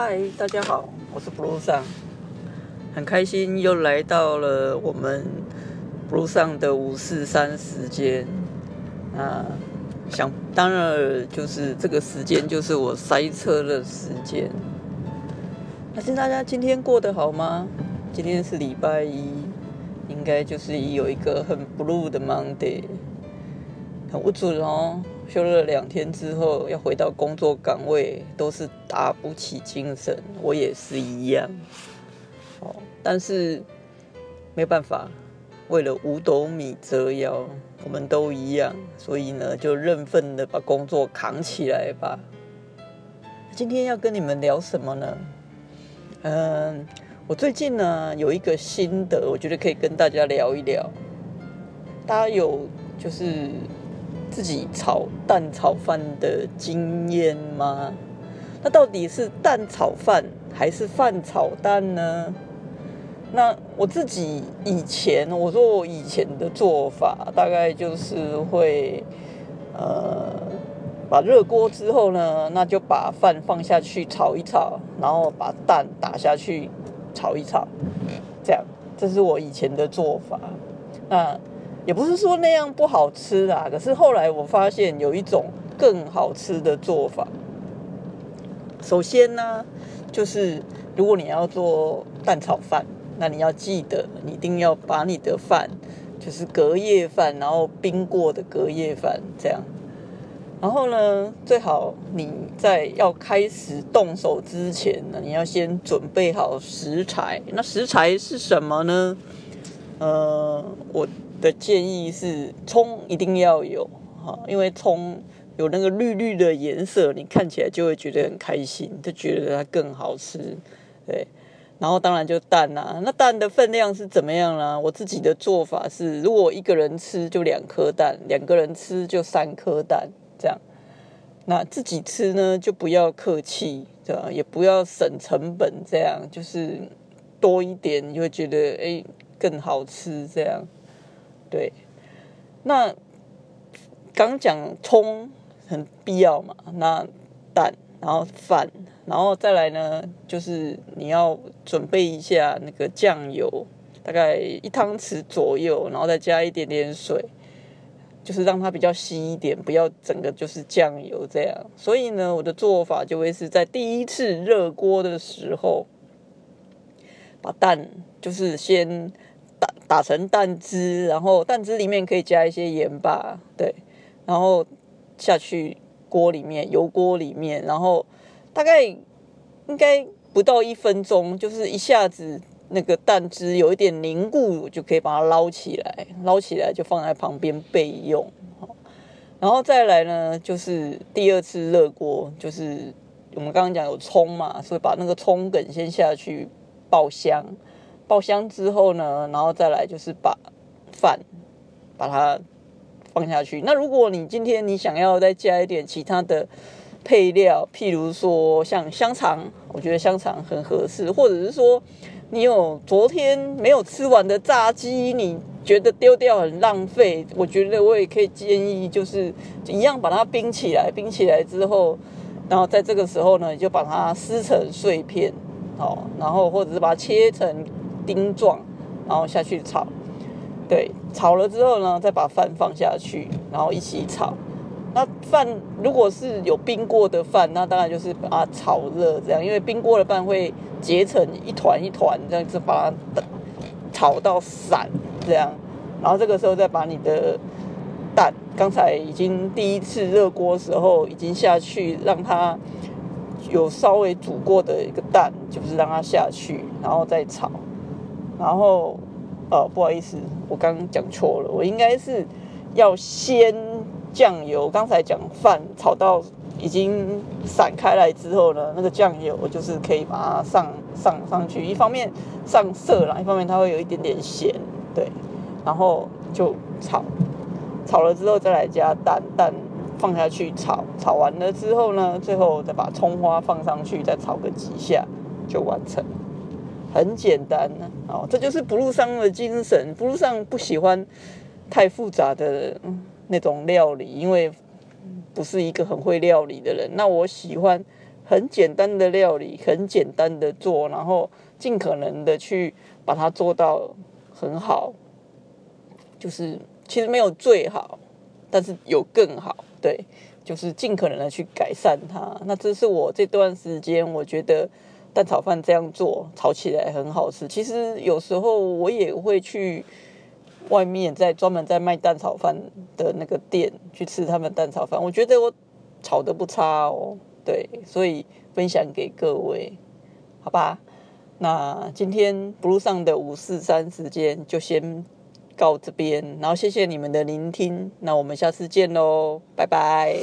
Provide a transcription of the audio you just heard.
嗨，大家好，我是 Blue 上，很开心又来到了我们 Blue 上的五四三时间。那想当然就是这个时间就是我塞车的时间。那请大家今天过得好吗？今天是礼拜一，应该就是有一个很 blue 的 Monday，很不准哦。休了两天之后，要回到工作岗位，都是打不起精神。我也是一样，哦，但是没办法，为了五斗米折腰，我们都一样，所以呢，就认份的把工作扛起来吧。今天要跟你们聊什么呢？嗯，我最近呢有一个心得，我觉得可以跟大家聊一聊。大家有就是。自己炒蛋炒饭的经验吗？那到底是蛋炒饭还是饭炒蛋呢？那我自己以前，我说我以前的做法，大概就是会，呃，把热锅之后呢，那就把饭放下去炒一炒，然后把蛋打下去炒一炒，这样，这是我以前的做法。那。也不是说那样不好吃啦，可是后来我发现有一种更好吃的做法。首先呢，就是如果你要做蛋炒饭，那你要记得，你一定要把你的饭，就是隔夜饭，然后冰过的隔夜饭这样。然后呢，最好你在要开始动手之前呢，你要先准备好食材。那食材是什么呢？呃，我。的建议是葱一定要有哈，因为葱有那个绿绿的颜色，你看起来就会觉得很开心，就觉得它更好吃。对，然后当然就蛋啦，那蛋的分量是怎么样啦？我自己的做法是，如果一个人吃就两颗蛋，两个人吃就三颗蛋，这样。那自己吃呢，就不要客气，对吧？也不要省成本，这样就是多一点，你会觉得哎更好吃，这样。对，那刚讲葱很必要嘛，那蛋，然后饭，然后再来呢，就是你要准备一下那个酱油，大概一汤匙左右，然后再加一点点水，就是让它比较稀一点，不要整个就是酱油这样。所以呢，我的做法就会是在第一次热锅的时候，把蛋就是先。打打成蛋汁，然后蛋汁里面可以加一些盐巴，对，然后下去锅里面，油锅里面，然后大概应该不到一分钟，就是一下子那个蛋汁有一点凝固，就可以把它捞起来，捞起来就放在旁边备用。然后再来呢，就是第二次热锅，就是我们刚刚讲有葱嘛，所以把那个葱梗先下去爆香。爆香之后呢，然后再来就是把饭把它放下去。那如果你今天你想要再加一点其他的配料，譬如说像香肠，我觉得香肠很合适，或者是说你有昨天没有吃完的炸鸡，你觉得丢掉很浪费，我觉得我也可以建议，就是一样把它冰起来，冰起来之后，然后在这个时候呢，你就把它撕成碎片，好，然后或者是把它切成。丁状，然后下去炒，对，炒了之后呢，再把饭放下去，然后一起炒。那饭如果是有冰过的饭，那当然就是把它炒热，这样，因为冰过的饭会结成一团一团，这样子把它炒到散，这样。然后这个时候再把你的蛋，刚才已经第一次热锅时候已经下去，让它有稍微煮过的一个蛋，就是让它下去，然后再炒。然后，呃，不好意思，我刚刚讲错了，我应该是要先酱油。刚才讲饭炒到已经散开来之后呢，那个酱油就是可以把它上上上去，一方面上色啦，一方面它会有一点点咸，对。然后就炒，炒了之后再来加蛋，蛋放下去炒，炒完了之后呢，最后再把葱花放上去，再炒个几下就完成。很简单呢，哦，这就是不路上的精神。不路上不喜欢太复杂的那种料理，因为不是一个很会料理的人。那我喜欢很简单的料理，很简单的做，然后尽可能的去把它做到很好。就是其实没有最好，但是有更好，对，就是尽可能的去改善它。那这是我这段时间我觉得蛋炒饭这样做炒起来很好吃。其实有时候我也会去外面在专门在卖蛋炒饭的那个店去吃他们蛋炒饭，我觉得我炒的不差哦。对，所以分享给各位，好吧？那今天 blue 上的五四三时间就先。告这边，然后谢谢你们的聆听，那我们下次见喽，拜拜。